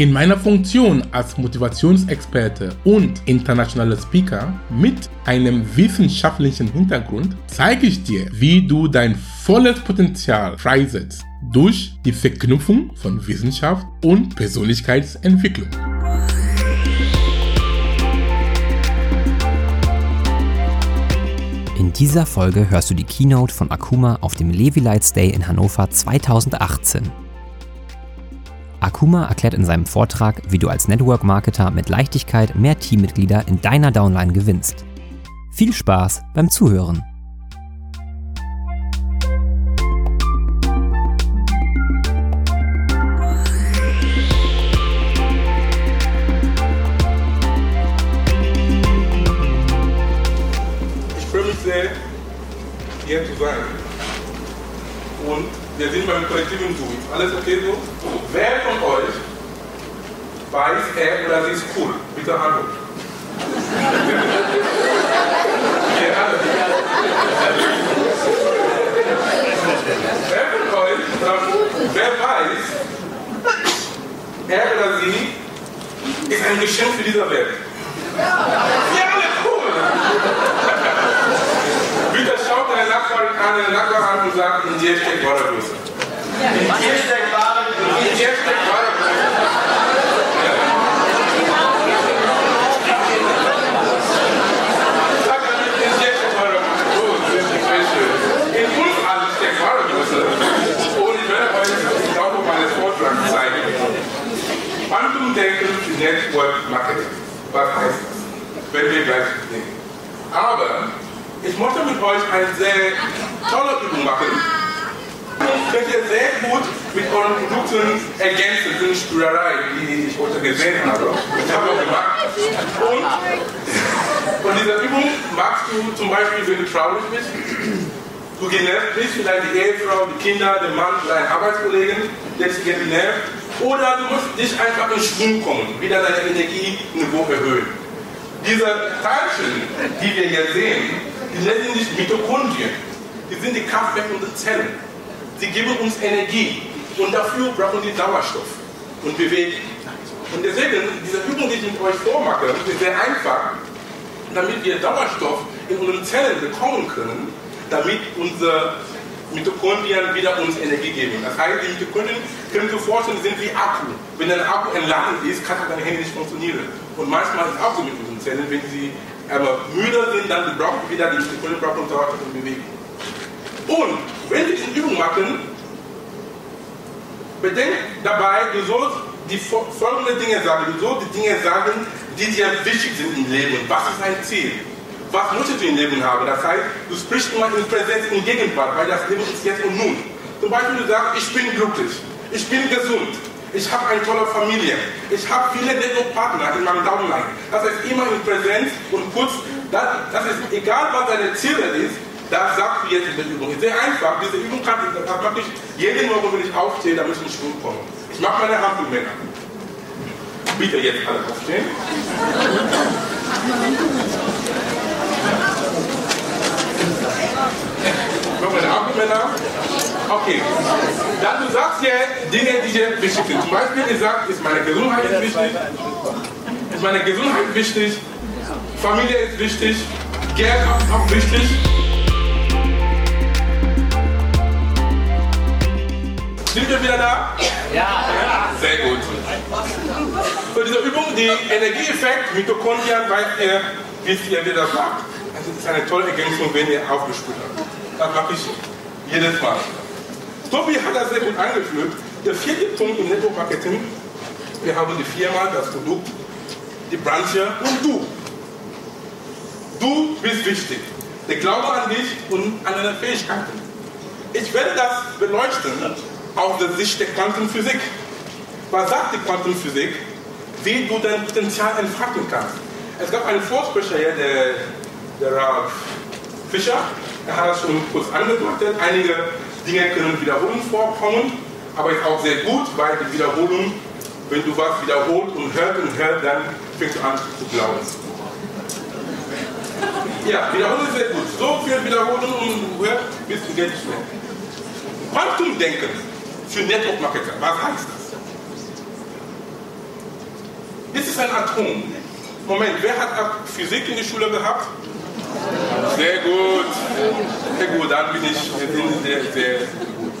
In meiner Funktion als Motivationsexperte und internationaler Speaker mit einem wissenschaftlichen Hintergrund zeige ich dir, wie du dein volles Potenzial freisetzt durch die Verknüpfung von Wissenschaft und Persönlichkeitsentwicklung. In dieser Folge hörst du die Keynote von Akuma auf dem Levi Lights Day in Hannover 2018. Akuma erklärt in seinem Vortrag, wie du als Network Marketer mit Leichtigkeit mehr Teammitglieder in deiner Downline gewinnst. Viel Spaß beim Zuhören! Wir sind beim kollektiven Tun. Alles okay so? Wer von euch weiß, er oder sie ist cool? Bitte Hand hoch. Wer von euch, wer weiß, er oder sie ist ein Geschenk für diese Welt? Ja, alle cool! Bitte schaut deine Nachbarin an, deine Nachbarn an und sagt, in dir steckt wahre Größe. In dir steckt wahre Größe. In dir steckt wahre Größe. Sag mal, in dir steckt wahre Größe. Das ist sehr schön. In uns allen steckt wahre Größe. Und ich werde euch im Laufe meines Vortrags zeigen. Quantum-Denken für Network Marketing. Was heißt das? Werden wir gleich sehen. Aber ich möchte mit euch eine sehr tolle Übung machen. Ihr sehr gut mit euren Produkten ergänzen, für eine Spülerei, die ich heute gesehen habe. Ich habe auch gemacht. Und von dieser Übung machst du zum Beispiel, wenn du traurig bist, du genervt bist, vielleicht die Ehefrau, die Kinder, der Mann, dein Arbeitskollegen, der dich genervt. Oder du musst dich einfach in Schwung kommen, wieder deine Energieniveau erhöhen. Diese Teilchen, die wir hier sehen, die nennen sich Mitochondrien. Die sind die Kraftwerke unserer Zellen. Sie geben uns Energie und dafür brauchen sie Sauerstoff und Bewegung. Und deswegen, diese Übung, die ich mit euch vormache, ist sehr einfach, damit wir Sauerstoff in unseren Zellen bekommen können, damit unsere Mitochondrien wieder uns Energie geben. Das heißt, die Mitochondrien, können Sie sich vorstellen, sind wie Akku. Wenn ein Akku entladen ist, kann dein Handy nicht funktionieren. Und manchmal ist es auch so mit unseren Zellen, wenn sie aber müde sind, dann brauchen wir wieder die Mitochondrien brauchen und Bewegung. Und wenn wir diese Übung machen, bedenk dabei, du sollst die folgenden Dinge sagen. Du sollst die Dinge sagen, die dir wichtig sind im Leben. Was ist dein Ziel? Was möchtest du im Leben haben? Das heißt, du sprichst immer in Präsenz, in Gegenwart, weil das Leben ist jetzt und nun. Zum Beispiel, du sagst, ich bin glücklich, ich bin gesund, ich habe eine tolle Familie, ich habe viele nette Partner in meinem Downline. Das heißt, immer in Präsenz und kurz, das, das ist egal, was deine Ziele ist, das sagst du jetzt in der Übung. Sehr einfach. Diese Übung kann ich, das mache ich jeden Morgen, wenn ich aufstehe, damit ich in Schwung komme. Ich mache meine Hand mit Männern. Bitte jetzt alle aufstehen. Meine Hand mit Männern. Okay. Dann du sagst ja Dinge, die dir wichtig sind. Zum Beispiel, sage, ist meine Gesundheit wichtig. Ist meine Gesundheit wichtig. Familie ist wichtig. Geld ist auch wichtig. Sind wir wieder da? Ja. Sehr gut. Für diese Übung, die Energieeffekt, Mitochondrien, weil ihr wisst ihr, wie das macht. Also das ist eine tolle Ergänzung, wenn ihr aufgespürt habt. Das mache ich jedes Mal. Tobi hat das sehr gut angeführt. Der vierte Punkt im Network Marketing, wir haben die Firma, das Produkt, die Branche und du. Du bist wichtig. Der Glaube an dich und an deine Fähigkeiten. Ich werde das beleuchten aus der Sicht der Quantenphysik. Was sagt die Quantenphysik? Wie du dein Potenzial entfalten kannst. Es gab einen Vorsprecher hier, der, der Ralf Fischer, er hat das schon kurz angedeutet. Einige Dinge können Wiederholungen vorkommen, aber ist auch sehr gut, weil die Wiederholung wenn du was wiederholst und hörst und hörst, dann fängst du an zu glauben. Ja, wiederholen ist sehr gut. So viel wiederholen und hörst, bis du Geld schnell. Quantumdenken für Network Marketer, was heißt das? Das ist ein Atom. Moment, wer hat Physik in der Schule gehabt? Sehr gut. Sehr gut, dann bin ich sehr, sehr gut.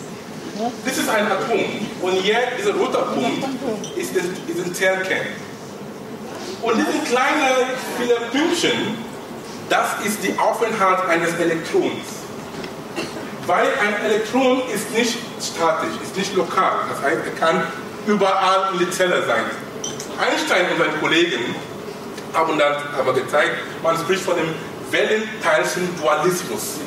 Das ist ein Atom. Und hier, dieser rote Punkt, ist, das, ist ein Zellkern. Und diese kleinen viele Pünktchen, das ist die Aufenthalt eines Elektrons. Weil ein Elektron ist nicht statisch, ist nicht lokal. Das heißt, er kann überall in der Zelle sein. Einstein und seine Kollegen haben dann aber gezeigt, man spricht von dem Wellenteilchen-Dualismus.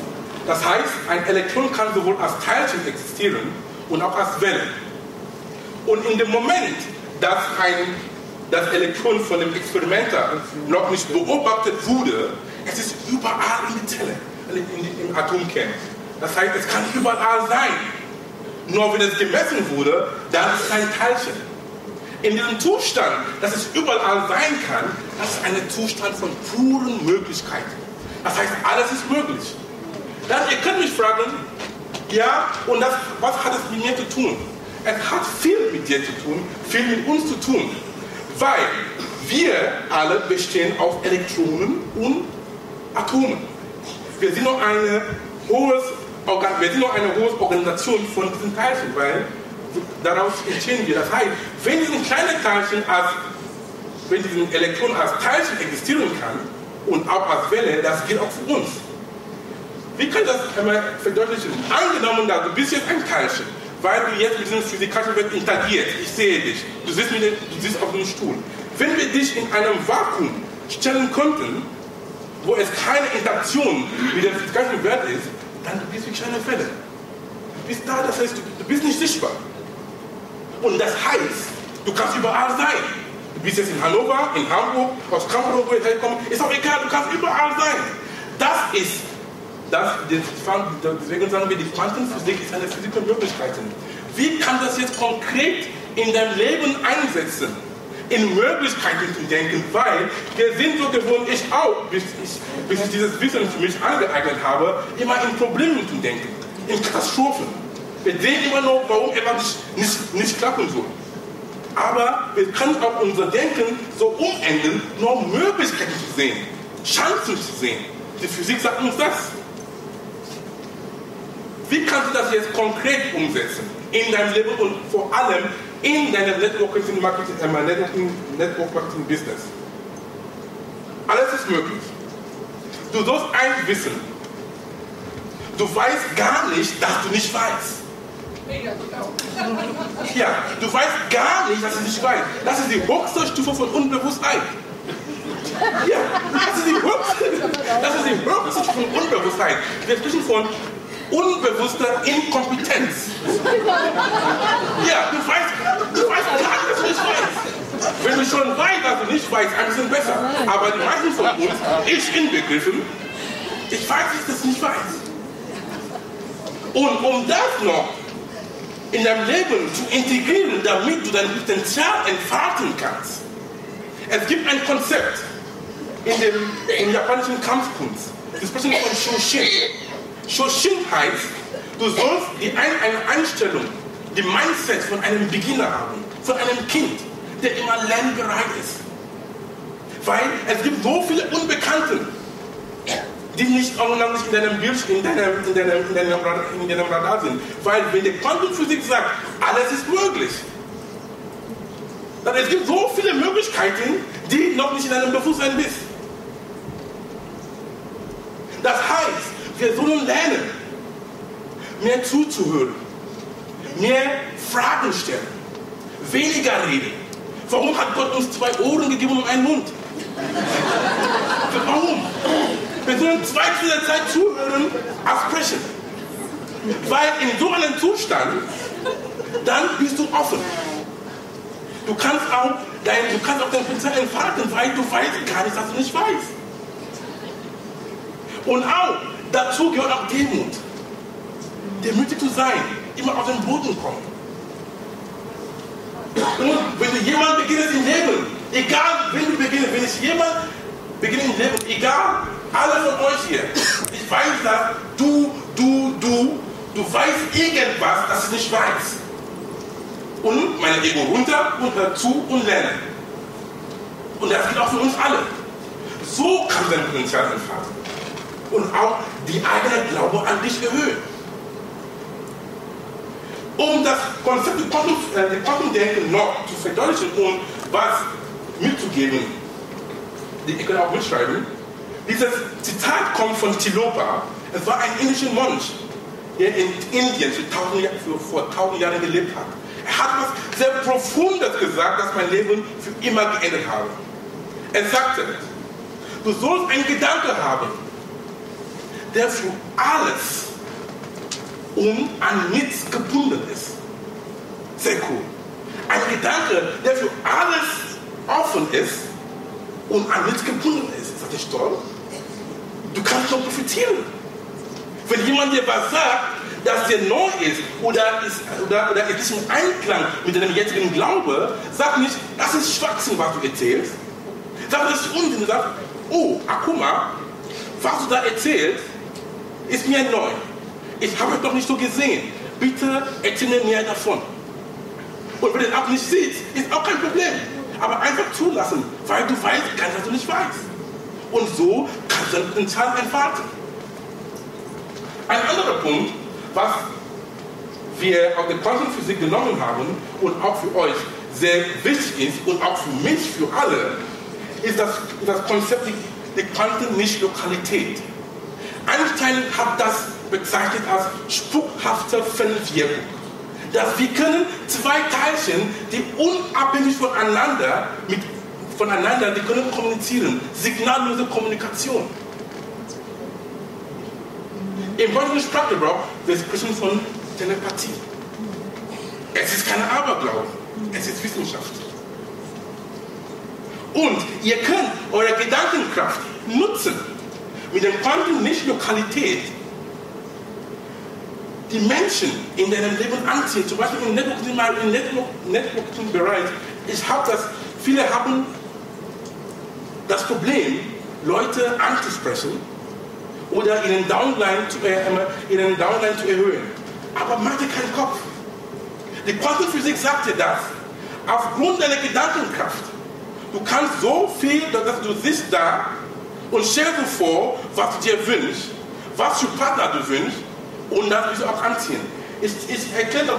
Das heißt, ein Elektron kann sowohl als Teilchen existieren und auch als Welle. Und in dem Moment, dass ein, das Elektron von dem Experimenter noch nicht beobachtet wurde, es ist überall in der Zelle, im Atomkern. Das heißt, es kann überall sein. Nur wenn es gemessen wurde, dann ist es ein Teilchen. In diesem Zustand, dass es überall sein kann, das ist ein Zustand von puren Möglichkeiten. Das heißt, alles ist möglich. Dann, ihr könnt mich fragen, ja, und das, was hat es mit mir zu tun? Es hat viel mit dir zu tun, viel mit uns zu tun. Weil wir alle bestehen aus Elektronen und Atomen. Wir sind noch eine hohes wir sind noch eine hohe Organisation von diesen Teilchen, weil daraus entstehen wir. Das heißt, wenn dieses kleine Teilchen als, wenn dieses Elektron als Teilchen existieren kann und auch als Welle, das gilt auch für uns. Wie kann das einmal verdeutlichen? Angenommen, dass du bist jetzt ein Teilchen, weil du jetzt mit diesem physikalischen Welt interagiert. Ich sehe dich. Du sitzt, mit dem, du sitzt auf einem Stuhl. Wenn wir dich in einem Vakuum stellen könnten, wo es keine Interaktion mit der physikalischen Welt ist, dann du bist wie kleine Fälle. Du bist da, das heißt, du, du bist nicht sichtbar. Und das heißt, du kannst überall sein. Du bist jetzt in Hannover, in Hamburg, aus Kampfburg, wo ich herkomme, ist auch egal, du kannst überall sein. Das ist, das, deswegen sagen wir, die Quantenphysik ist eine Physik der Möglichkeiten. Wie kann das jetzt konkret in deinem Leben einsetzen? in Möglichkeiten zu denken, weil wir sind so gewohnt, ich auch, bis ich, bis ich dieses Wissen für mich angeeignet habe, immer in Problemen zu denken, in Katastrophen. Wir sehen immer noch, warum etwas nicht, nicht klappen soll. Aber wir können auch unser Denken so umenden, nur Möglichkeiten zu sehen, Chancen zu sehen. Die Physik sagt uns das. Wie kannst du das jetzt konkret umsetzen in deinem Leben und vor allem in deinem Network Marketing, äh, Networking, Network Marketing Business. Alles ist möglich. Du sollst eins wissen. Du weißt gar nicht, dass du nicht weißt. Ja, du weißt gar nicht, dass du nicht weißt. Das ist die höchste Stufe von Unbewusstheit. Ja, das ist die höchste, das ist die höchste Stufe von Unbewusstheit. Wir sprechen von unbewusster Inkompetenz. Ja, du weißt, du weißt gar nicht, dass du nicht weißt. Wenn du schon weißt, dass du nicht weißt, ein bisschen besser. Aber die meisten von uns, ich inbegriffen, ich weiß dass ich nicht weiß. Und um das noch in deinem Leben zu integrieren, damit du dein Potenzial entfalten kannst, es gibt ein Konzept in dem, im japanischen Kampfkunst. Wir sprechen von Shoshin. Shoshin heißt, du sollst die ein, eine Einstellung, die Mindset von einem Beginner haben, von einem Kind, der immer lernbereit ist. Weil es gibt so viele Unbekannte, die nicht nicht in deinem Bild, in deinem, in deinem, in deinem, in deinem Radar sind. Weil wenn die Quantenphysik sagt, alles ist möglich, dann es gibt so viele Möglichkeiten, die noch nicht in deinem Bewusstsein bist. Das heißt, wir sollen lernen, mehr zuzuhören, mehr Fragen stellen, weniger reden. Warum hat Gott uns zwei Ohren gegeben und einen Mund? Warum? Wir sollen zwei zu der Zeit zuhören als sprechen. Weil in so einem Zustand, dann bist du offen. Du kannst auch dein, du kannst auch dein Potenzial entfalten, weil du weißt gar nicht, dass du nicht weißt. Und auch, Dazu gehört auch Demut. Demütig zu sein, immer auf den Boden kommen. Und wenn du jemand beginnst im Leben, egal wenn du beginnst, wenn es jemand beginnt im Leben, egal, alle von euch hier, ich weiß, dass du, du, du, du weißt irgendwas, das ich nicht weiß. Und mein Ego runter und hör zu und lerne. Und das gilt auch für uns alle. So kann dein Potenzial entfalten. Und auch die eigene Glaube an dich erhöhen. Um das Konzept des äh, Quantumdenken noch zu verdeutlichen und was mitzugeben, ich kann auch mitschreiben, dieses Zitat kommt von Tilopa. Es war ein indischer Mönch, der in Indien vor tausend Jahren gelebt hat. Er hat was sehr Profundes gesagt, das mein Leben für immer geändert habe. Er sagte, du sollst einen Gedanke haben, der für alles und an nichts gebunden ist. Sehr cool. Ein Gedanke, der für alles offen ist und an nichts gebunden ist. Ist das nicht toll? Du kannst schon profitieren. Wenn jemand dir was sagt, das dir neu ist oder, ist, oder, oder ist im Einklang mit deinem jetzigen Glaube, sag nicht, das ist Schwachsinn, was du erzählst. Sag, das ist Unsinn. Sag, oh, mal, was du da erzählst, ist mir neu. Ich habe es doch nicht so gesehen. Bitte erzähle mir davon. Und wenn du es auch nicht siehst, ist auch kein Problem. Aber einfach zulassen, weil du weißt, kannst, was du nicht weißt. Und so Zahn entfalten. Ein anderer Punkt, was wir aus der Quantenphysik genommen haben und auch für euch sehr wichtig ist und auch für mich, für alle, ist das, das Konzept der Quantennichtlokalität. Einstein hat das bezeichnet als spukhafte Fernwirkung. Dass wir können zwei Teilchen, die unabhängig voneinander, mit, voneinander, die können kommunizieren. Signallose Kommunikation. Im heutigen Sprachgebrauch, wir sprechen von Telepathie. Es ist kein Aberglaube, es ist Wissenschaft. Und ihr könnt eure Gedankenkraft nutzen, mit dem Quantum nicht Lokalität, die Menschen in deinem Leben anziehen. Zum Beispiel im Networking-Bereich. Ich habe das, viele haben das Problem, Leute anzusprechen oder ihren Downline zu, äh, ihren Downline zu erhöhen. Aber mach dir keinen Kopf. Die Quantenphysik sagt dir das aufgrund deiner Gedankenkraft. Du kannst so viel, dass du sitzt da und stell dir vor, was du dir wünschst, was für Partner du wünschst und das wirst du auch anziehen. Ich, ich erkläre das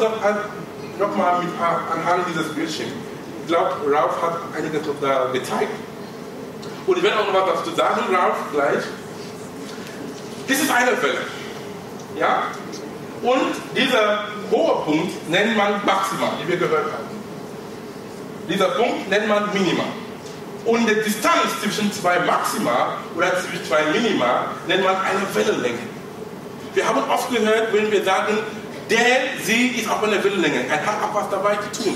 nochmal mit, anhand dieses Bildschirms. Ich glaube, Ralf hat einiges da gezeigt. Und ich werde auch noch was dazu sagen, Ralf, gleich. Das ist eine Welle. Ja? Und dieser hohe Punkt nennt man Maxima, wie wir gehört haben. Dieser Punkt nennt man Minima. Und die Distanz zwischen zwei Maxima oder zwischen zwei Minima nennt man eine Wellenlänge. Wir haben oft gehört, wenn wir sagen, der, sie ist auf einer Wellenlänge. Er hat auch was dabei zu tun.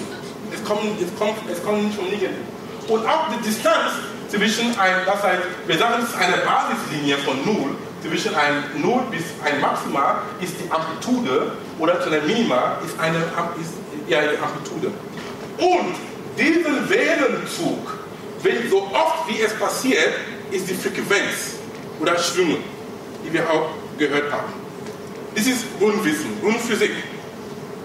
Es kommt, es kommt, es kommt nicht von nirgendwo. Und auch die Distanz zwischen ein, das heißt, wir sagen, es ist eine Basislinie von 0 zwischen ein 0 bis ein Maxima ist die Amplitude oder zu einer Minima ist eine ist, ja, die Amplitude. Und diesen Wellenzug, wenn so oft wie es passiert, ist die Frequenz oder Schwingung, die wir auch gehört haben. Das ist Grundwissen, Grundphysik.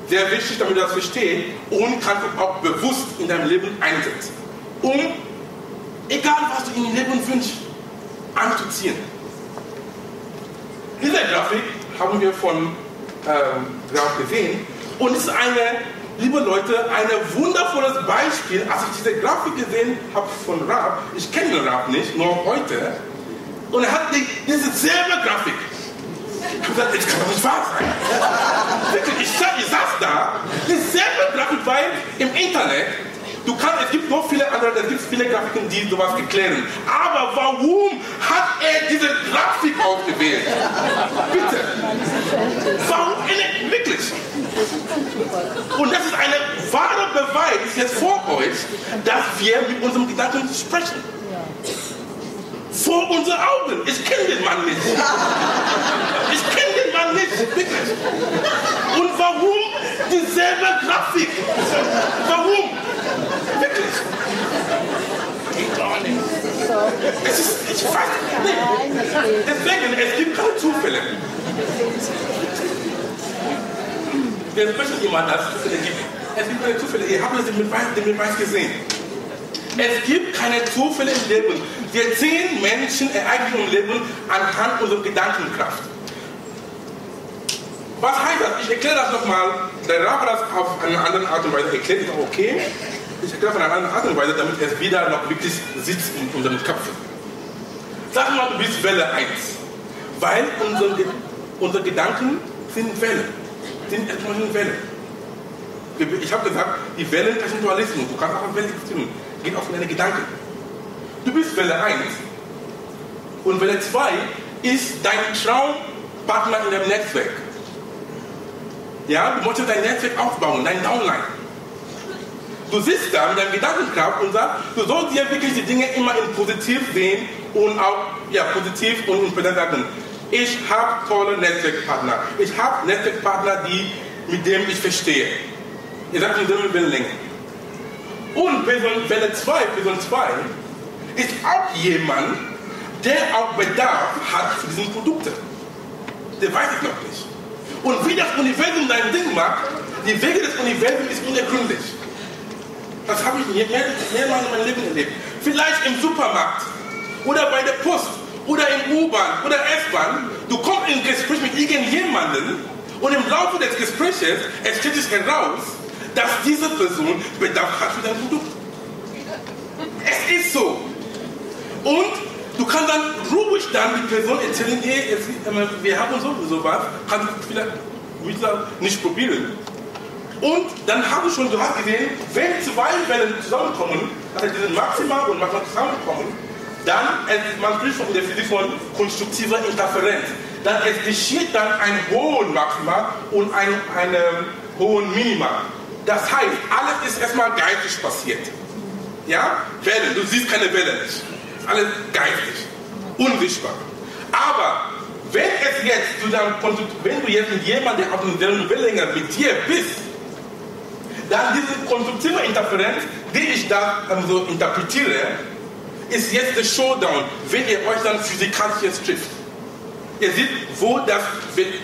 Sehr wichtig, damit du das verstehst und kannst du auch bewusst in deinem Leben einsetzen. Um, egal was du in deinem Leben wünschst, anzuziehen. Diese Grafik haben wir von ähm, Graf gesehen und es ist eine, liebe Leute, ein wundervolles Beispiel. Als ich diese Grafik gesehen habe von Rab, ich kenne den Rab nicht, nur heute, und er hat die, diese selbe Grafik. Ich habe gesagt, das kann doch nicht wahr sein. Ich, ich saß da, dieselbe Grafik, weil im Internet Du kannst, es gibt noch viele andere, es gibt viele Grafiken, die sowas erklären. Aber warum hat er diese Grafik ausgewählt? Bitte. Warum? Wirklich. Und das ist ein wahrer Beweis jetzt vor euch, dass wir mit unserem Gedanken sprechen. Vor unseren Augen. Ich kenne den Mann nicht. Ich kenne den Mann nicht. Wirklich. Und warum dieselbe Grafik? Warum? Ich weiß nicht. Deswegen, es gibt keine Zufälle. Wir sprechen immer, dass es Zufälle gibt. Es gibt keine Zufälle. Ihr habt den Beweis, den Beweis gesehen. Es gibt keine Zufälle im Leben. Wir sehen Menschen Ereignisse im Leben anhand unserer Gedankenkraft. Was heißt das? Ich erkläre das nochmal. Der Rabe das auf eine andere Art und Weise erklärt, ist auch okay. Ich erkläre auf eine andere Art und Weise, damit es wieder noch wirklich sitzt in unserem Kopf. Sag mal, du bist Welle 1. Weil unsere, unsere Gedanken sind Wellen. Sind erstmal Wellen. Ich habe gesagt, die Wellen sind Dualismus. Du kannst auch auf Wellen existieren. Geht auf deine Gedanken. Du bist Welle 1. Und Welle 2 ist dein Traumpartner in deinem Netzwerk. Ja, du möchtest dein Netzwerk aufbauen, dein Downline. Du sitzt da mit deinem Gedankenkraft und sagst, du sollst dir wirklich die Dinge immer in positiv sehen und auch ja, positiv und in sagen. Ich habe tolle Netzwerkpartner. Ich habe Netzwerkpartner, die, mit denen ich verstehe. Ihr sagt in selben Wellenlänge. Und Person Welle 2, Person 2, ist auch jemand, der auch Bedarf hat für diese Produkte. Der weiß ich noch nicht. Und wie das Universum dein Ding macht, die Wege des Universums ist unergründlich. Das habe ich mehrmals in meinem Leben erlebt. Vielleicht im Supermarkt oder bei der Post oder im U-Bahn oder S-Bahn. Du kommst in Gespräch mit irgendjemandem und im Laufe des Gesprächs es stellt sich heraus, dass diese Person Bedarf hat für dein Produkt. Es ist so. Und du kannst dann ruhig dann die Person erzählen, hey, wir haben so was, kannst du vielleicht nicht probieren. Und dann habe ich schon, du hast gesehen, wenn zwei Wellen zusammenkommen, also diese Maxima und Maxima zusammenkommen, dann, man spricht von der Physik von konstruktiver Interferenz. Dann es geschieht dann ein hohen Maxima und ein, ein hohen Minima. Das heißt, alles ist erstmal geistig passiert. Ja? Wellen, du siehst keine Welle nicht. Alles geistig, unsichtbar. Aber wenn es jetzt zu deinem wenn du jetzt mit jemandem, der auf derselben Wellenlänge mit dir bist, dann diese konstruktive Interferenz, die ich da so interpretiere, ist jetzt der Showdown, wenn ihr euch dann physikalisch jetzt trifft. Ihr seht, wo das,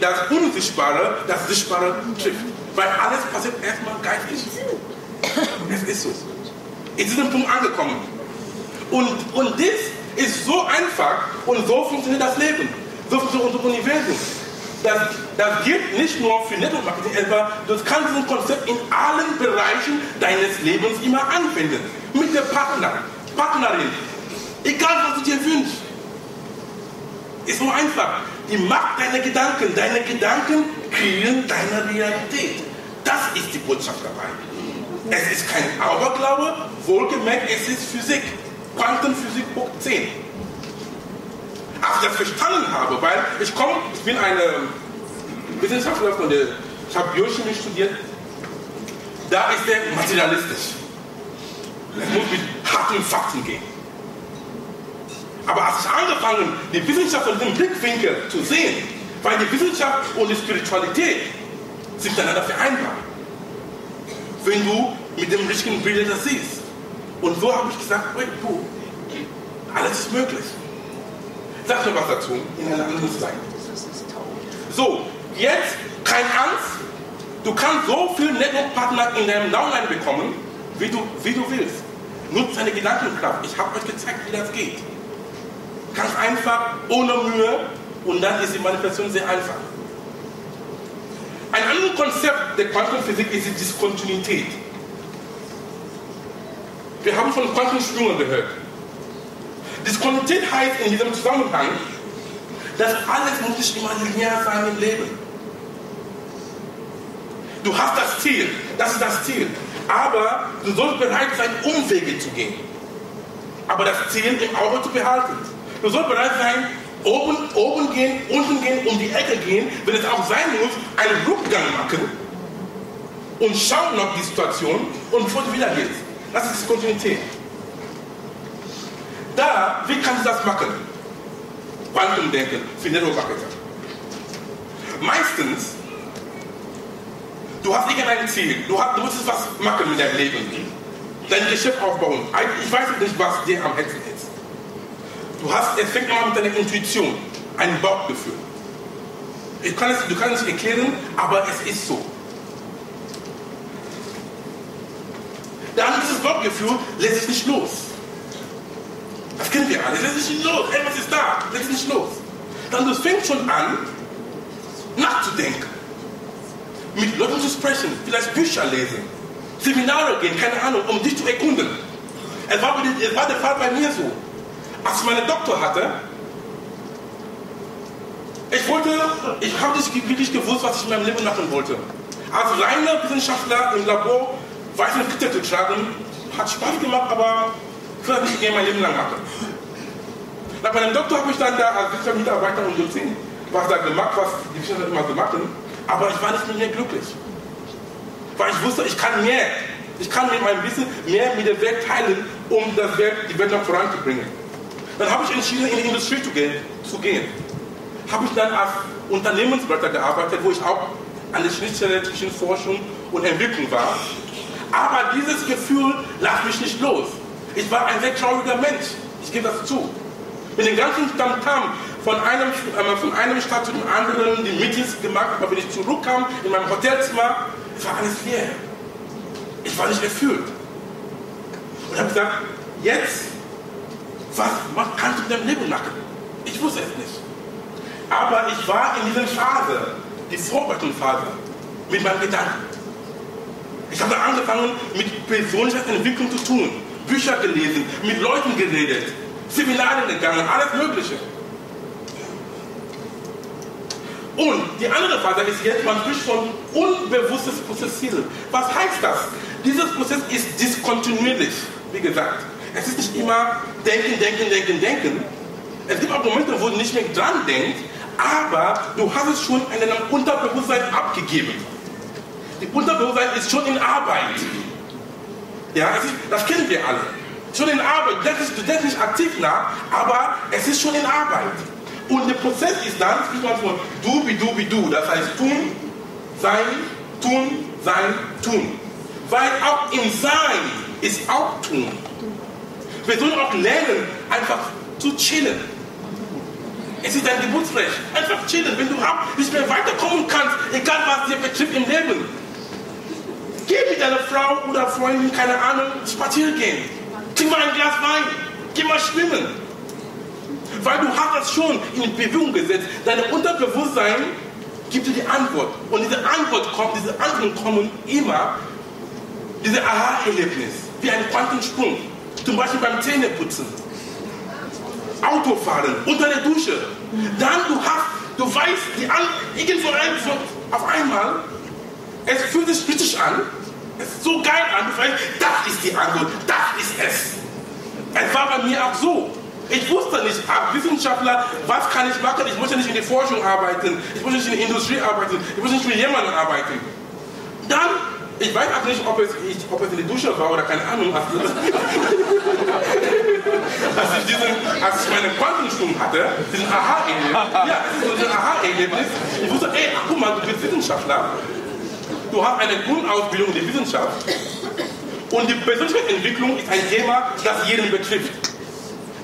das Unsichtbare das Sichtbare trifft. Weil alles passiert erstmal geistig. Es ist so. In diesem Punkt angekommen. Und, und das ist so einfach und so funktioniert das Leben. So funktioniert unser Universum. Das, das gilt nicht nur für Network Marketing, aber du kannst dieses Konzept in allen Bereichen deines Lebens immer anwenden. Mit der Partner, Partnerin, egal was du dir wünschst. Ist so einfach. Die Macht deiner Gedanken, deine Gedanken kreieren deine Realität. Das ist die Botschaft dabei. Es ist kein Aberglaube, wohlgemerkt, es ist Physik. Quantenphysik hoch 10. Als ich das verstanden habe, weil ich komme, ich bin eine Wissenschaftler von der, ich habe Biochemie studiert, da ist er materialistisch. Es muss mit harten Fakten gehen. Aber als ich angefangen die Wissenschaft von diesem Blickwinkel zu sehen, weil die Wissenschaft und die Spiritualität sind miteinander vereinbar. Wenn du mit dem richtigen Bild das siehst. Und so habe ich gesagt, wait, du, alles ist möglich. Sag mir was dazu in einer anderen Zeit. So, jetzt keine Angst. Du kannst so viele Network-Partner in deinem Downline bekommen, wie du, wie du willst. Nutze deine Gedankenkraft. Ich habe euch gezeigt, wie das geht. Ganz einfach, ohne Mühe und dann ist die Manifestation sehr einfach. Ein anderes Konzept der Quantenphysik ist die Diskontinuität. Wir haben von Quantensprüngen gehört. Diskontinuität heißt in diesem Zusammenhang, dass alles muss nicht immer linear sein im Leben. Du hast das Ziel, das ist das Ziel. Aber du sollst bereit sein, Umwege zu gehen. Aber das Ziel im Auge zu behalten. Du sollst bereit sein, oben, oben gehen, unten gehen, um die Ecke gehen, wenn es auch sein muss, einen Rückgang machen und schauen noch die Situation und bevor du wieder gehst. Das ist Kontinuität. Da, wie kannst du das machen? Quantumdenken Marketer. Meistens, du hast irgendein Ziel, du, hast, du musst was machen mit deinem Leben, dein Geschäft aufbauen. Ich weiß nicht, was dir am Herzen ist. Du hast, es fängt immer mit deiner Intuition, ein Bauchgefühl. Ich kann es, du kannst es nicht erklären, aber es ist so. Dann dieses Bauchgefühl lässt sich nicht los. Das kennen wir alle. Lässt sich nicht los. Etwas ist da. Lässt sich nicht los. Dann du fängst schon an, nachzudenken. Mit Leuten zu sprechen. Vielleicht Bücher lesen. Seminare gehen, keine Ahnung, um dich zu erkunden. Es war, es war der Fall bei mir so. Als ich meinen Doktor hatte, ich wollte, ich habe nicht wirklich gewusst, was ich in meinem Leben machen wollte. Als reiner Wissenschaftler im Labor weiße Kittel zu tragen, hat Spaß gemacht, aber ich würde nicht gerne mein Leben lang machen. Nach meinem Doktor habe ich dann da als Wissenschaftler und Dozent was da gemacht, was die Wissenschaftler immer so machen, aber ich war nicht mehr glücklich. Weil ich wusste, ich kann mehr. Ich kann mit meinem Wissen mehr mit der Welt teilen, um das Welt, die Welt noch voranzubringen. Dann habe ich entschieden, in die Industrie zu gehen. Zu gehen. Habe ich dann als Unternehmensberater gearbeitet, wo ich auch an der Schnittstelle zwischen Forschung und Entwicklung war. Aber dieses Gefühl lasst mich nicht los. Ich war ein sehr trauriger Mensch. Ich gebe das zu. Mit den ganzen Tamtam von einem, äh, von einem Stadt zu dem anderen, die Meetings gemacht, aber wenn ich zurückkam in meinem Hotelzimmer, war alles leer. Ich war nicht erfüllt. Und habe gesagt, jetzt, was kannst du mit deinem Leben machen? Ich wusste es nicht. Aber ich war in dieser Phase, die Vorbereitungsphase, mit meinem Gedanken. Ich habe angefangen, mit Persönlichkeitsentwicklung zu tun, Bücher gelesen, mit Leuten geredet, Seminare gegangen, alles Mögliche. Und die andere Phase ist jetzt, man spricht von unbewusstes Prozessieren. Was heißt das? Dieses Prozess ist diskontinuierlich, wie gesagt. Es ist nicht immer denken, denken, denken, denken. Es gibt auch Momente, wo du nicht mehr dran denkst, aber du hast es schon in deinem Unterbewusstsein abgegeben. Die Unterbewusstsein ist schon in Arbeit. Ja, das kennen wir alle. Schon in Arbeit. Du denkst nicht aktiv nach, aber es ist schon in Arbeit. Und der Prozess ist dann, spricht man von du, wie du, wie du. Das heißt tun, sein, tun, sein, tun. Weil auch im Sein ist auch tun. Wir sollen auch lernen, einfach zu chillen. Es ist dein Geburtsrecht. Einfach chillen. Wenn du nicht mehr weiterkommen kannst, egal was dir betrifft im Leben, geh mit deiner Frau oder Freundin, keine Ahnung, spazieren gehen. Trink mal ein Glas Wein. Geh mal schwimmen. Weil du hast das schon in Bewegung gesetzt. Dein Unterbewusstsein gibt dir die Antwort. Und diese Antwort kommt, diese Antworten kommen immer, diese Aha-Erlebnis, wie ein Quantensprung. Zum Beispiel beim Zähneputzen. Autofahren, unter der Dusche. Dann du hast, du weißt, die An irgendwo auf einmal, es fühlt sich richtig an, es so geil an, du weißt, das ist die Antwort, das ist es. Es war bei mir auch so. Ich wusste nicht, als Wissenschaftler, was kann ich machen? Ich muss ja nicht in der Forschung arbeiten, ich muss nicht in der Industrie arbeiten, ich muss nicht mit jemandem arbeiten. Dann, ich weiß auch nicht, ob es, ich, ob es in der Dusche war oder keine Ahnung. als ich, diesen, als ich meine Quantensturm hatte, diesen Aha-Erlebnis, ja, so Aha-Erlebnis, ich wusste, ey, guck mal, du bist Wissenschaftler, du hast eine Grundausbildung in der Wissenschaft und die Persönlichkeitsentwicklung ist ein Thema, das jeden betrifft.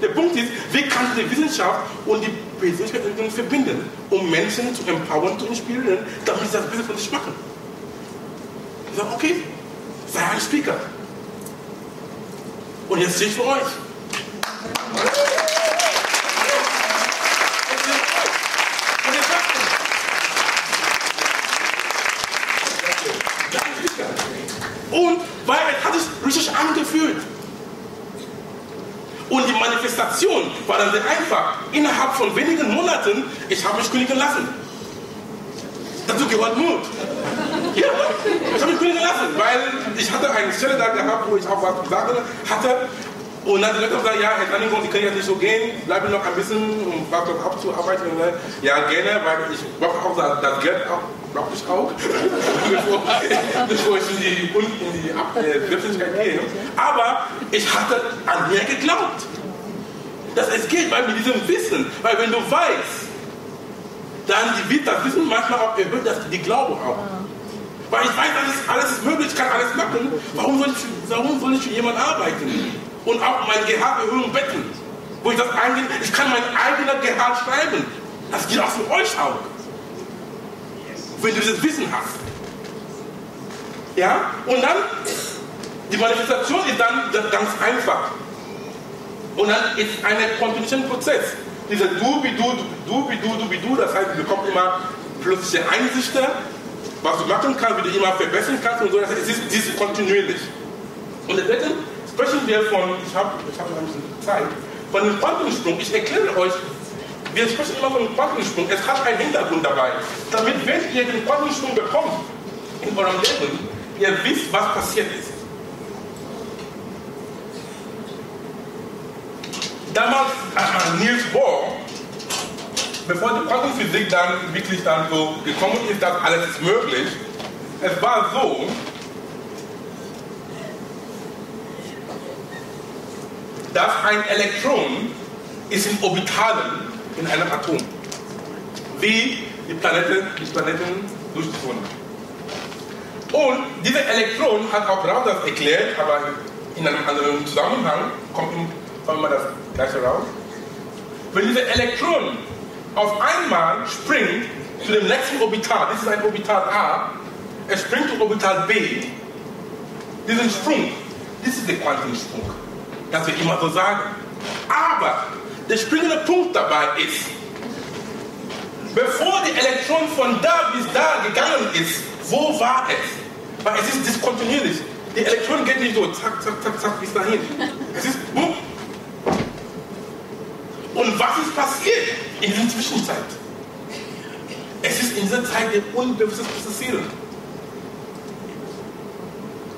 Der Punkt ist, wie kannst du die Wissenschaft und die Persönlichkeitsentwicklung verbinden, um Menschen zu empowern, zu inspirieren, damit sie das besser von sich machen. Ich sage, okay, sei ein Speaker. Und jetzt stehe ich für euch. Und weil es hat sich richtig angefühlt. Und die Manifestation war dann sehr einfach. Innerhalb von wenigen Monaten, ich habe mich kündigen lassen. Dazu gehört Mut. Ja, ich habe mich kündigen lassen, weil ich hatte eine Stelle da gehabt, wo ich auch was sagen hatte. Und dann die Leute gesagt, ja, Herr Danningon, Sie können jetzt nicht so gehen, bleiben noch ein bisschen, um dort abzuarbeiten. Ja, gerne, weil ich brauche auch das Geld, brauche ich auch, bevor, bevor, ich in die, in die äh, Selbstständigkeit gehe. Aber ich hatte an mir geglaubt, dass es geht, weil mit diesem Wissen, weil wenn du weißt, dann wird das Wissen manchmal auch erhöht, dass die Glaube auch. Weil ich weiß, alles, alles ist möglich, ich kann alles machen. Warum soll ich, warum soll ich für jemanden arbeiten? Und auch mein Gehalt erhöhen betten? wo ich das eingebe, ich kann mein eigenes Gehalt schreiben. Das geht auch für euch auch. Wenn du dieses Wissen hast. Ja? Und dann, die Manifestation ist dann ganz einfach. Und dann ist ein kontinuierlicher Prozess. Dieser du wie du, du wie du, du wie du, das heißt, du bekommst immer plötzliche Einsichten, was du machen kannst, wie du immer verbessern kannst und so. Das heißt, es ist, es ist kontinuierlich. Und deswegen sprechen wir von, ich habe ich hab ein bisschen Zeit, von dem Quantensprung. Ich erkläre euch, wir sprechen immer von dem Quantensprung. Es hat einen Hintergrund dabei. Damit, wenn ihr den Quantensprung bekommt in eurem Leben, ihr wisst, was passiert ist. Damals, äh, Niels Bohr, bevor die Quantenphysik dann wirklich dann so gekommen ist, dass alles ist möglich, es war so, dass ein Elektron ist in Orbitalen in einem Atom, wie die Planeten, die Planeten durch die Sonne. Und dieses Elektron hat auch Raum das erklärt, aber in einem anderen Zusammenhang kommt immer das gleiche raus. Wenn dieses Elektron auf einmal springt zu dem nächsten Orbital, das ist ein Orbital A, es springt zu Orbital B, diesen Sprung, das ist der Quantensprung. Das wird immer so sagen. Aber der springende Punkt dabei ist, bevor die Elektron von da bis da gegangen ist, wo war es? Weil es ist diskontinuierlich. Die Elektron geht nicht so, zack, zack, zack, zack, bis dahin. Es ist, boom. Und was ist passiert in dieser Zwischenzeit? Es ist in dieser Zeit der unbewusstes Prozessieren.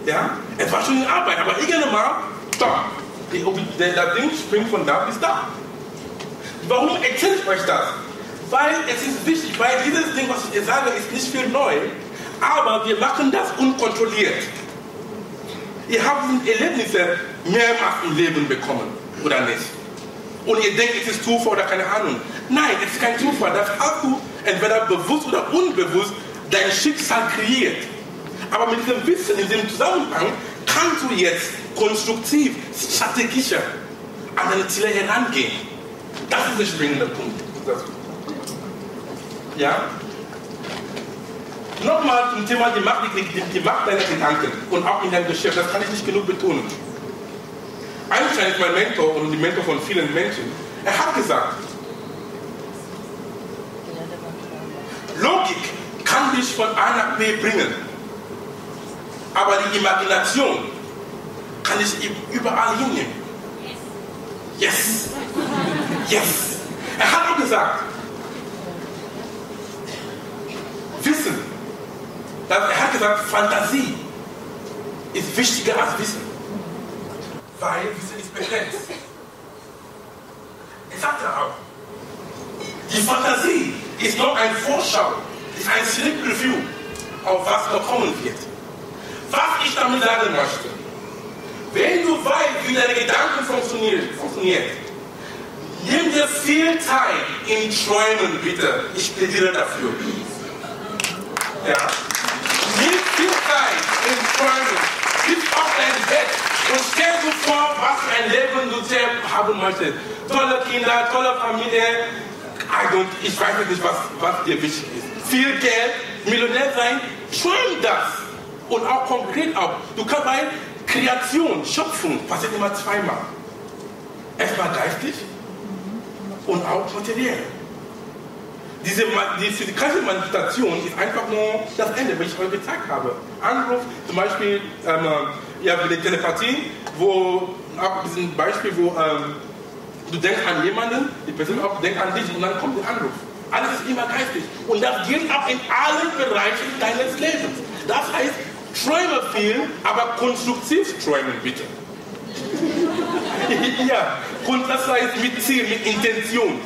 Ja? Es war schon in Arbeit, aber irgendwann mal, stopp. Der Ding springt von da bis da. Warum erzähle ich euch das? Weil es ist wichtig, weil dieses Ding, was ich dir sage, ist nicht viel neu, aber wir machen das unkontrolliert. Ihr habt Erlebnisse mehrmals im Leben bekommen, oder nicht? Und ihr denkt, es ist Zufall oder keine Ahnung. Nein, es ist kein Zufall. Das hast du entweder bewusst oder unbewusst dein Schicksal kreiert. Aber mit diesem Wissen, in diesem Zusammenhang, kannst du jetzt konstruktiv, strategischer an deine Ziele herangehen. Das ist der springende Punkt. Ja? Nochmal zum Thema die Macht, die, die, die Macht deiner Gedanken und auch in deinem Geschäft. Das kann ich nicht genug betonen. Einstein ist mein Mentor und die Mentor von vielen Menschen. Er hat gesagt, Logik kann dich von A nach B bringen, aber die Imagination kann dich überall hinnehmen. Yes. Yes. Er hat auch gesagt, Wissen, er hat gesagt, Fantasie ist wichtiger als Wissen. Weil Wissen ist begrenzt. Er sagt auch, die Fantasie ist noch ein Vorschau, ist ein Sneak Review auf was noch kommen wird. Was ich damit sagen möchte, wenn du weißt, wie deine Gedanken funktionieren, funktioniert, nimm dir viel Zeit in Träumen, bitte. Ich plädiere dafür. Ja? Nimm viel Zeit in Träumen. Gib auf dein Bett und stell dir vor, was für ein Leben du selbst haben möchtest. Tolle Kinder, tolle Familie. ich weiß nicht, was, was dir wichtig ist. Viel Geld, Millionär sein, träum das. Und auch konkret auch. Du kannst bei Kreation, Schöpfung passiert immer zweimal. Erstmal geistig und auch materiell. Diese, die physikalische Manifestation ist einfach nur das Ende, was ich euch gezeigt habe. Anruf, zum Beispiel, ähm, ja, die Telepathie, wo, auch ein Beispiel, wo ähm, du denkst an jemanden, die Person auch denkt an dich und dann kommt der Anruf. Alles ist immer geistig. Und das gilt auch in allen Bereichen deines Lebens. Das heißt, träume viel, aber konstruktiv träumen bitte. ja, und das heißt mit Ziel, mit Intention.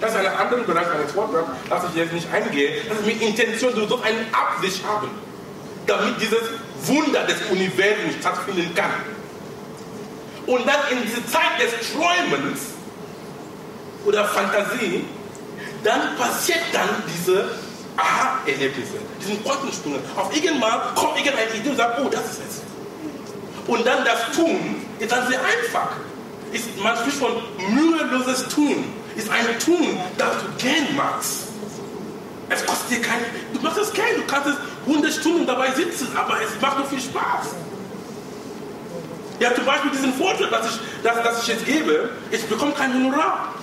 Das ist ein anderer Bereich meines Vortrags, dass ich jetzt nicht eingehe. Das ist mit Intention, du sollst eine Absicht haben, damit dieses Wunder des Universums stattfinden kann. Und dann in dieser Zeit des Träumens oder Fantasie, dann passiert dann diese Aha-Erlebnisse, diesen Quantensprünge. Auf irgendwann kommt irgendeine Idee und sagt, oh, das ist es. Und dann das Tun ist dann sehr einfach. ist, man spricht von müheloses Tun. Ist ein Tun, das du gern magst. Es kostet dir kein, du machst es gern, du kannst es 100 Stunden dabei sitzen, aber es macht doch viel Spaß. Ja, zum Beispiel diesen Vortrag, dass ich, dass, dass ich jetzt gebe, ich bekomme kein Honorar.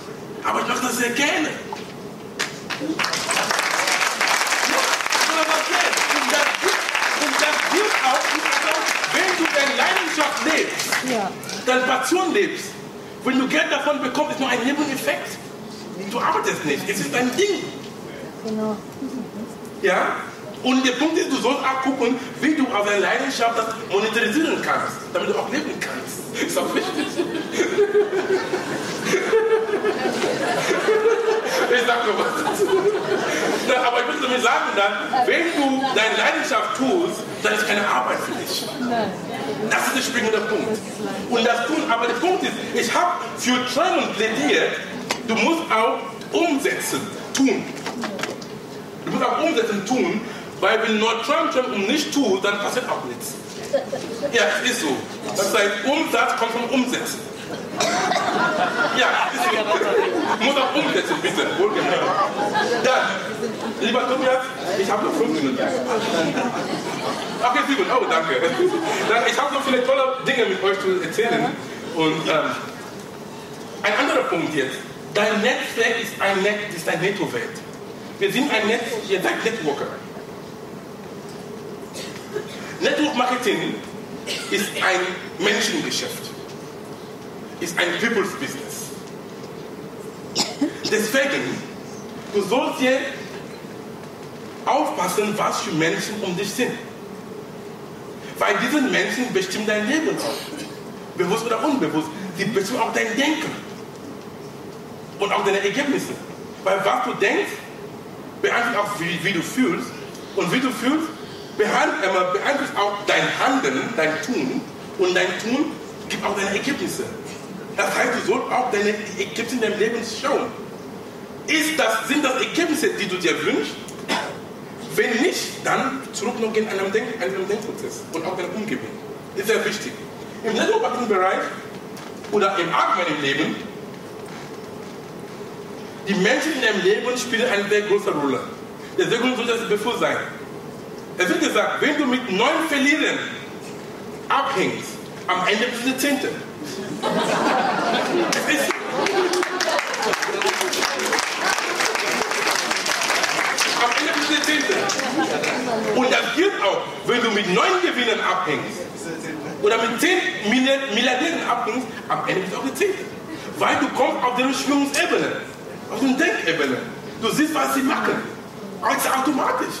Aber ich mache das sehr gerne. Und das gilt auch, wenn du deine Leidenschaft lebst, ja. deine Passion lebst, wenn du Geld davon bekommst, ist nur ein Nebeneffekt. Du arbeitest nicht, es ist ein Ding. Genau. Ja? Und der Punkt ist, du sollst auch gucken, wie du auf deine Leidenschaft das monetarisieren kannst, damit du auch leben kannst. Ist auch wichtig. ich sag nur was dazu. Aber ich will damit sagen, dann, wenn du deine Leidenschaft tust, dann ist keine Arbeit für dich. Das ist der springende Punkt. Und das tun, aber der Punkt ist, ich habe für Trennung plädiert, du musst auch umsetzen, tun. Du musst auch umsetzen, tun, weil wenn nur Trump Trump und nicht tut, dann passiert auch nichts. Ja, es ist so. Das heißt, Umsatz kommt vom Umsetzen. Ja, so. Muss auch umsetzen, bitte. Wohlgemerkt. Dann, lieber Tobias, ich habe noch fünf Minuten. Okay, Simon, oh, danke. Dann, ich habe noch viele tolle Dinge mit euch zu erzählen. Und ähm, ein anderer Punkt jetzt. Dein Netzwerk ist ein, Net, ist ein Netto-Welt. Wir sind ein Netz, ihr seid Networker. Network Marketing ist ein Menschengeschäft, ist ein People's Business. Deswegen, du sollst hier aufpassen, was für Menschen um dich sind. Weil diese Menschen bestimmen dein Leben auch. Bewusst oder unbewusst. Sie bestimmen auch dein Denken. Und auch deine Ergebnisse. Weil was du denkst, beeinflusst auch, wie, wie du fühlst. Und wie du fühlst, beeinflusst auch dein Handeln, dein Tun und dein Tun gibt auch deine Ergebnisse. Das heißt, du sollst auch deine Ergebnisse in deinem Leben schauen. Ist das, sind das Ergebnisse, die du dir wünschst? Wenn nicht, dann zurück noch in einem, Denk, einem Denkprozess und auch deine Umgebung. Ist sehr wichtig. Im Networking-Bereich oder im allgemeinen Leben, die Menschen in deinem Leben spielen eine sehr große Rolle. Deswegen soll das bewusst sein. Es wird gesagt, wenn du mit neun Verlierern abhängst, am Ende bist du Zehnte. Und das gilt auch, wenn du mit neun Gewinnern abhängst oder mit zehn Milliardären abhängst, am Ende bist du auch Zehnte. Weil du kommst auf deren Schwingungsebene, auf den Denkebene. Du siehst, was sie machen. Also automatisch.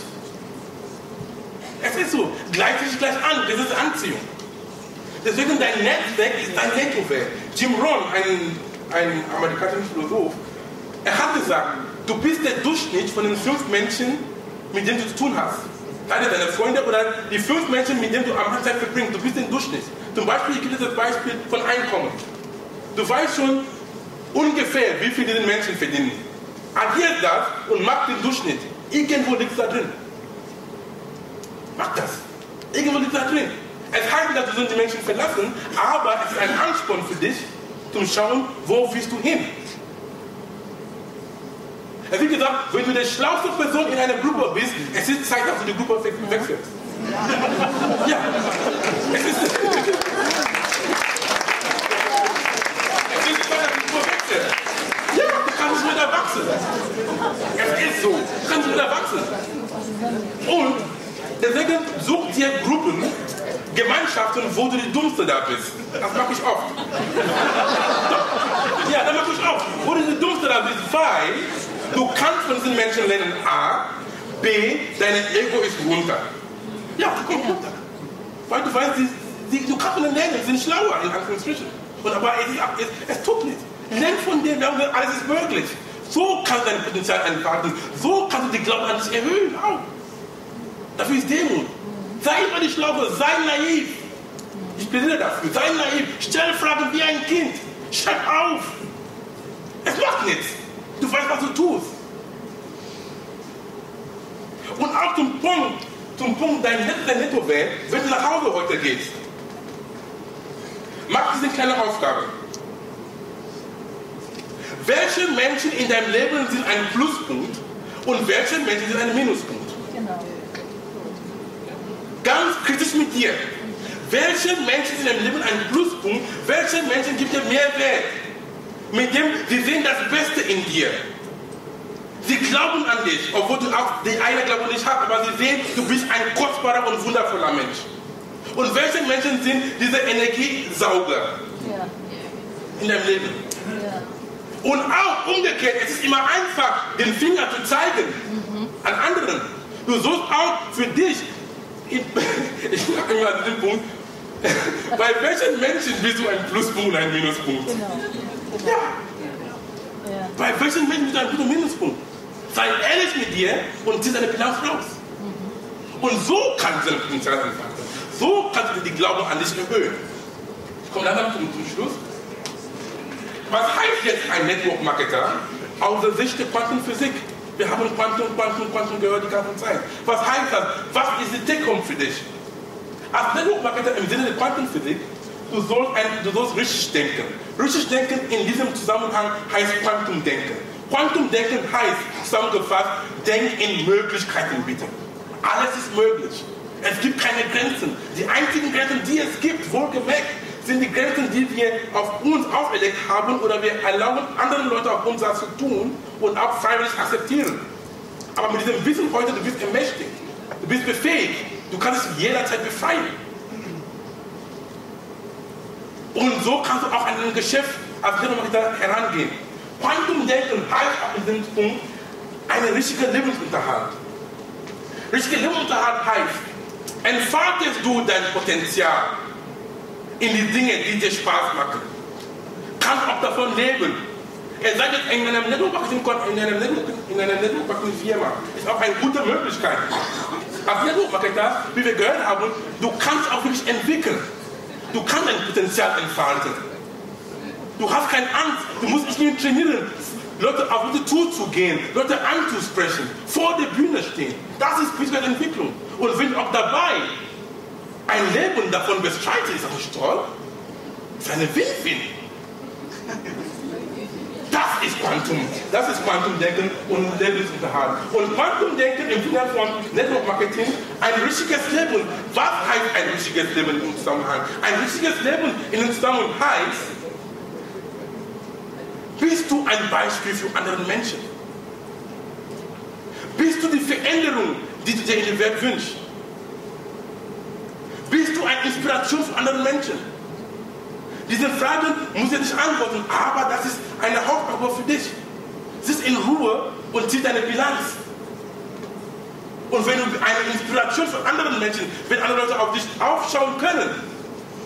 Es ist so, gleicht sich gleich an, das ist Anziehung. Deswegen dein Netzwerk ist dein Netzwerk. Jim Rohn, ein, ein amerikanischer Philosoph, er hat gesagt, du bist der Durchschnitt von den fünf Menschen, mit denen du zu tun hast. Keine deine Freunde oder die fünf Menschen, mit denen du am Tag verbringst. Du bist der Durchschnitt. Zum Beispiel, ich gebe das Beispiel von Einkommen. Du weißt schon ungefähr, wie viel diese Menschen verdienen. Addiert das und mach den Durchschnitt. Irgendwo liegt es da drin. Mach das. Irgendwo liegt da drin. Es heißt nicht, dass du die Menschen verlassen, aber es ist ein Ansporn für dich, zum Schauen, wo willst du hin. Es wird gesagt, wenn du die schlauste Person in einer Gruppe bist, es ist Zeit, dass du die Gruppe wechselst. Ja, es ist. Es ist Zeit, dass du die Gruppe wechselst. Ja, du kannst nicht mehr erwachsen. Es ist so. Du kannst nicht mehr erwachsen. Und Deswegen such dir Gruppen, Gemeinschaften, wo du die Dummste da bist. Das mache ich oft. ja, das mache ich oft. Wo du die Dummste da bist, weil du kannst von diesen Menschen lernen A, B, dein Ego ist runter. Ja, du kommst runter. Weil du weißt, die, die, du kannst von denen lernen, die sind schlauer in Anführungsstrichen. Und aber es, es, es tut nicht. Lern von denen, alles ist möglich. So kannst du dein Potenzial entfalten. So kannst du die Glauben an dich erhöhen. Auch. Dafür ist Demut. Sei immer die Schlaufe, sei naiv. Ich plädiere dafür. Sei naiv. Stell Fragen wie ein Kind. Schreib auf. Es macht nichts. Du weißt, was du tust. Und auch zum Punkt, zum Punkt, dein letzter Nettowert, wenn du nach Hause heute gehst. Mach diese kleine Aufgabe. welche Menschen in deinem Leben sind ein Pluspunkt und welche Menschen sind ein Minuspunkt. Genau. Ganz kritisch mit dir. Welche Menschen sind im Leben ein Pluspunkt? Welche Menschen gibt dir mehr Wert? Mit dem, sie sehen das Beste in dir. Sie glauben an dich, obwohl du auch die eine Glaube nicht hast, aber sie sehen, du bist ein kostbarer und wundervoller Mensch. Und welche Menschen sind diese Energiesauger ja. in deinem Leben? Ja. Und auch umgekehrt, es ist immer einfach, den Finger zu zeigen mhm. an anderen. Du sollst auch für dich, ich, ich mache immer den Punkt, bei welchen Menschen bist du ein Pluspunkt und ein Minuspunkt? Genau. genau. Ja. ja. Bei welchen Menschen bist du ein Plus- und Minuspunkt? Sei ehrlich mit dir und zieh deine Bilanz raus. Mhm. Und so kannst du deine Potenzial. So kannst du die Glauben an dich erhöhen. Ich komme langsam zum, zum Schluss. Was heißt jetzt ein Network-Marketer aus der Sicht der Quantenphysik? Wir haben Quantum, Quantum, Quantum gehört die ganze Zeit. Was heißt das? Was ist die Take-Home für dich? Als Network-Marketer im Sinne der Quantenphysik, du sollst, ein, du sollst richtig denken. Richtig denken in diesem Zusammenhang heißt Quantum-Denken. Quantum-Denken heißt, zusammengefasst, denk in Möglichkeiten bitte. Alles ist möglich. Es gibt keine Grenzen. Die einzigen Grenzen, die es gibt, wohlgemerkt, sind die Grenzen, die wir auf uns auferlegt haben oder wir erlauben anderen Leuten auf uns zu tun und auch freiwillig akzeptieren. Aber mit diesem Wissen heute, du bist ermächtigt, du bist befähigt, Du kannst es jederzeit befreien. Und so kannst du auch an ein Geschäft als Lebensunterhalt herangehen. Quantum-Denken heißt in diesem Punkt einen richtigen Lebensunterhalt. Richtiger Lebensunterhalt heißt, entfaltest du dein Potenzial in die Dinge, die dir Spaß machen. Kannst auch davon leben. Er sagt jetzt in einem Network-Marketing-Firma ist auch eine gute Möglichkeit. Als Network-Marketer, wie wir gehört haben, du kannst auch wirklich entwickeln. Du kannst dein Potenzial entfalten. Du hast keine Angst. Du musst nicht nur trainieren, Leute auf die Tour zu gehen, Leute anzusprechen, vor der Bühne stehen. Das ist spirituelle Entwicklung. Und wenn auch dabei ein Leben davon bestreitet, ist das nicht toll? Das ist eine Win-Win. Das ist Quantum. Das ist Quantumdenken und Lebensunterhalt. Und Quantumdenken im Sinne von Network Marketing, ein richtiges Leben. Was heißt ein richtiges Leben im Zusammenhang? Ein richtiges Leben in dem Zusammenhang heißt, bist du ein Beispiel für andere Menschen? Bist du die Veränderung, die du dir in der Welt wünschst? Inspiration für andere Menschen? Diese Fragen muss er nicht antworten, aber das ist eine Hauptaufgabe für dich. Sitz in Ruhe und zieh deine Bilanz. Und wenn du eine Inspiration für andere Menschen, wenn andere Leute auf dich aufschauen können,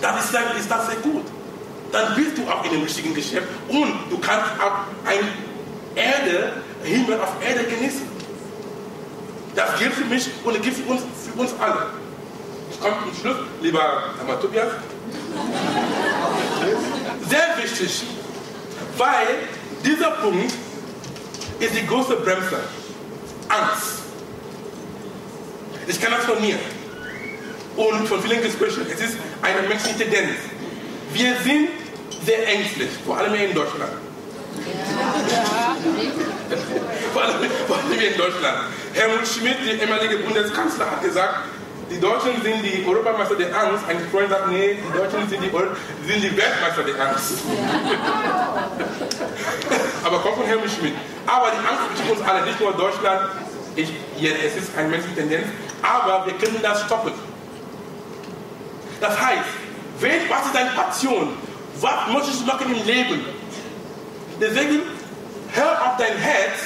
dann ist, das, ist das sehr gut. Dann bist du auch in dem richtigen Geschäft und du kannst auch ein Erde, Himmel auf Erde genießen. Das gilt für mich und gilt für uns, für uns alle. Ich komme zum Schluss, lieber Herr Tobias. Sehr wichtig, weil dieser Punkt ist die große Bremse. Angst. Ich kann das von mir und von vielen Gesprächen. Es ist eine menschliche Tendenz. Wir sind sehr ängstlich, vor allem hier in Deutschland. Ja. vor, allem, vor allem hier in Deutschland. Helmut Schmidt, der ehemalige Bundeskanzler, hat gesagt, die Deutschen sind die Europameister der Angst. Ein Freund sagt, nee, die Deutschen sind die, sind die Weltmeister der Angst. Aber kommt von Helmut Schmidt. Aber die Angst betrifft uns alle, nicht nur Deutschland. Ich, ja, es ist eine menschliche Tendenz, aber wir können das stoppen. Das heißt, was ist deine Passion? Was möchtest du machen im Leben? Deswegen, hör auf dein Herz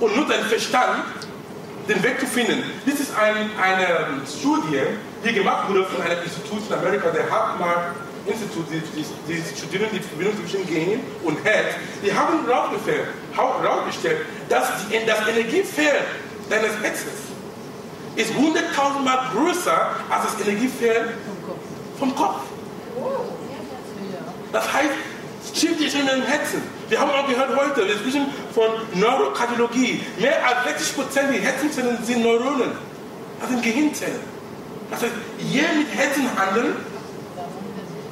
und nutze deinen Verstand den Weg zu finden. Das ist ein, eine Studie, die gemacht wurde von einem Institut in Amerika, der Hartmark Institut, die, die, die studieren die Verbindung zwischen Gehirn und Herz. Die haben herausgestellt, dass die, das Energiefeld deines Herzens ist 100.000 Mal größer als das Energiefeld vom Kopf. Das heißt, schieb dich in den Herzen. Wir haben auch gehört heute, wir sprechen von Neurokardiologie. Mehr als 60 Prozent der Herzenzellen sind Neuronen, das sind Gehirnzellen. Das heißt, je mit Herzen handeln,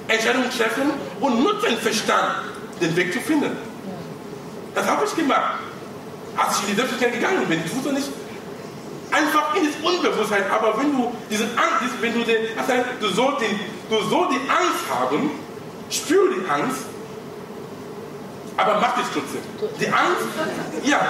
Entscheidungen treffen und nutzen Verstand, den Weg zu finden. Das habe ich gemacht. Als ich in die Selbstständigkeit gegangen bin, ich wusste nicht, einfach in das Unbewusstheit, aber wenn du diese Angst, wenn du den, das heißt, du sollst, den, du sollst die Angst haben, spür die Angst, aber mach dich trotzdem. Die Angst, ja.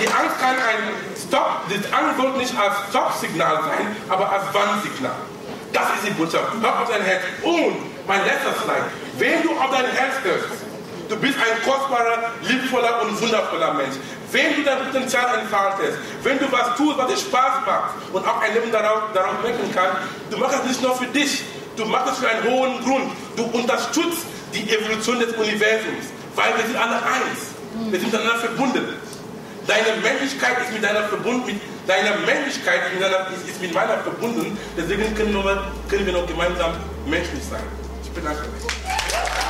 die Angst kann ein Stop, die Angst sollte nicht als Stop-Signal sein, aber als Warnsignal. Das ist die Botschaft. Hör auf dein Herz. Und mein letzter Slide. Wenn du auf dein Herz hörst, du bist ein kostbarer, liebevoller und wundervoller Mensch. Wenn du dein Potenzial entfaltest, wenn du was tust, was dir Spaß macht und auch ein Leben darauf, darauf merken kannst, du machst es nicht nur für dich, du machst es für einen hohen Grund. Du unterstützt die Evolution des Universums, weil wir sind alle eins. Wir sind miteinander verbunden. Deine Männlichkeit ist mit deiner verbunden, mit deiner Männlichkeit mit, deiner, ist mit meiner verbunden. Deswegen können wir, können wir noch gemeinsam menschlich sein. Ich bedanke mich.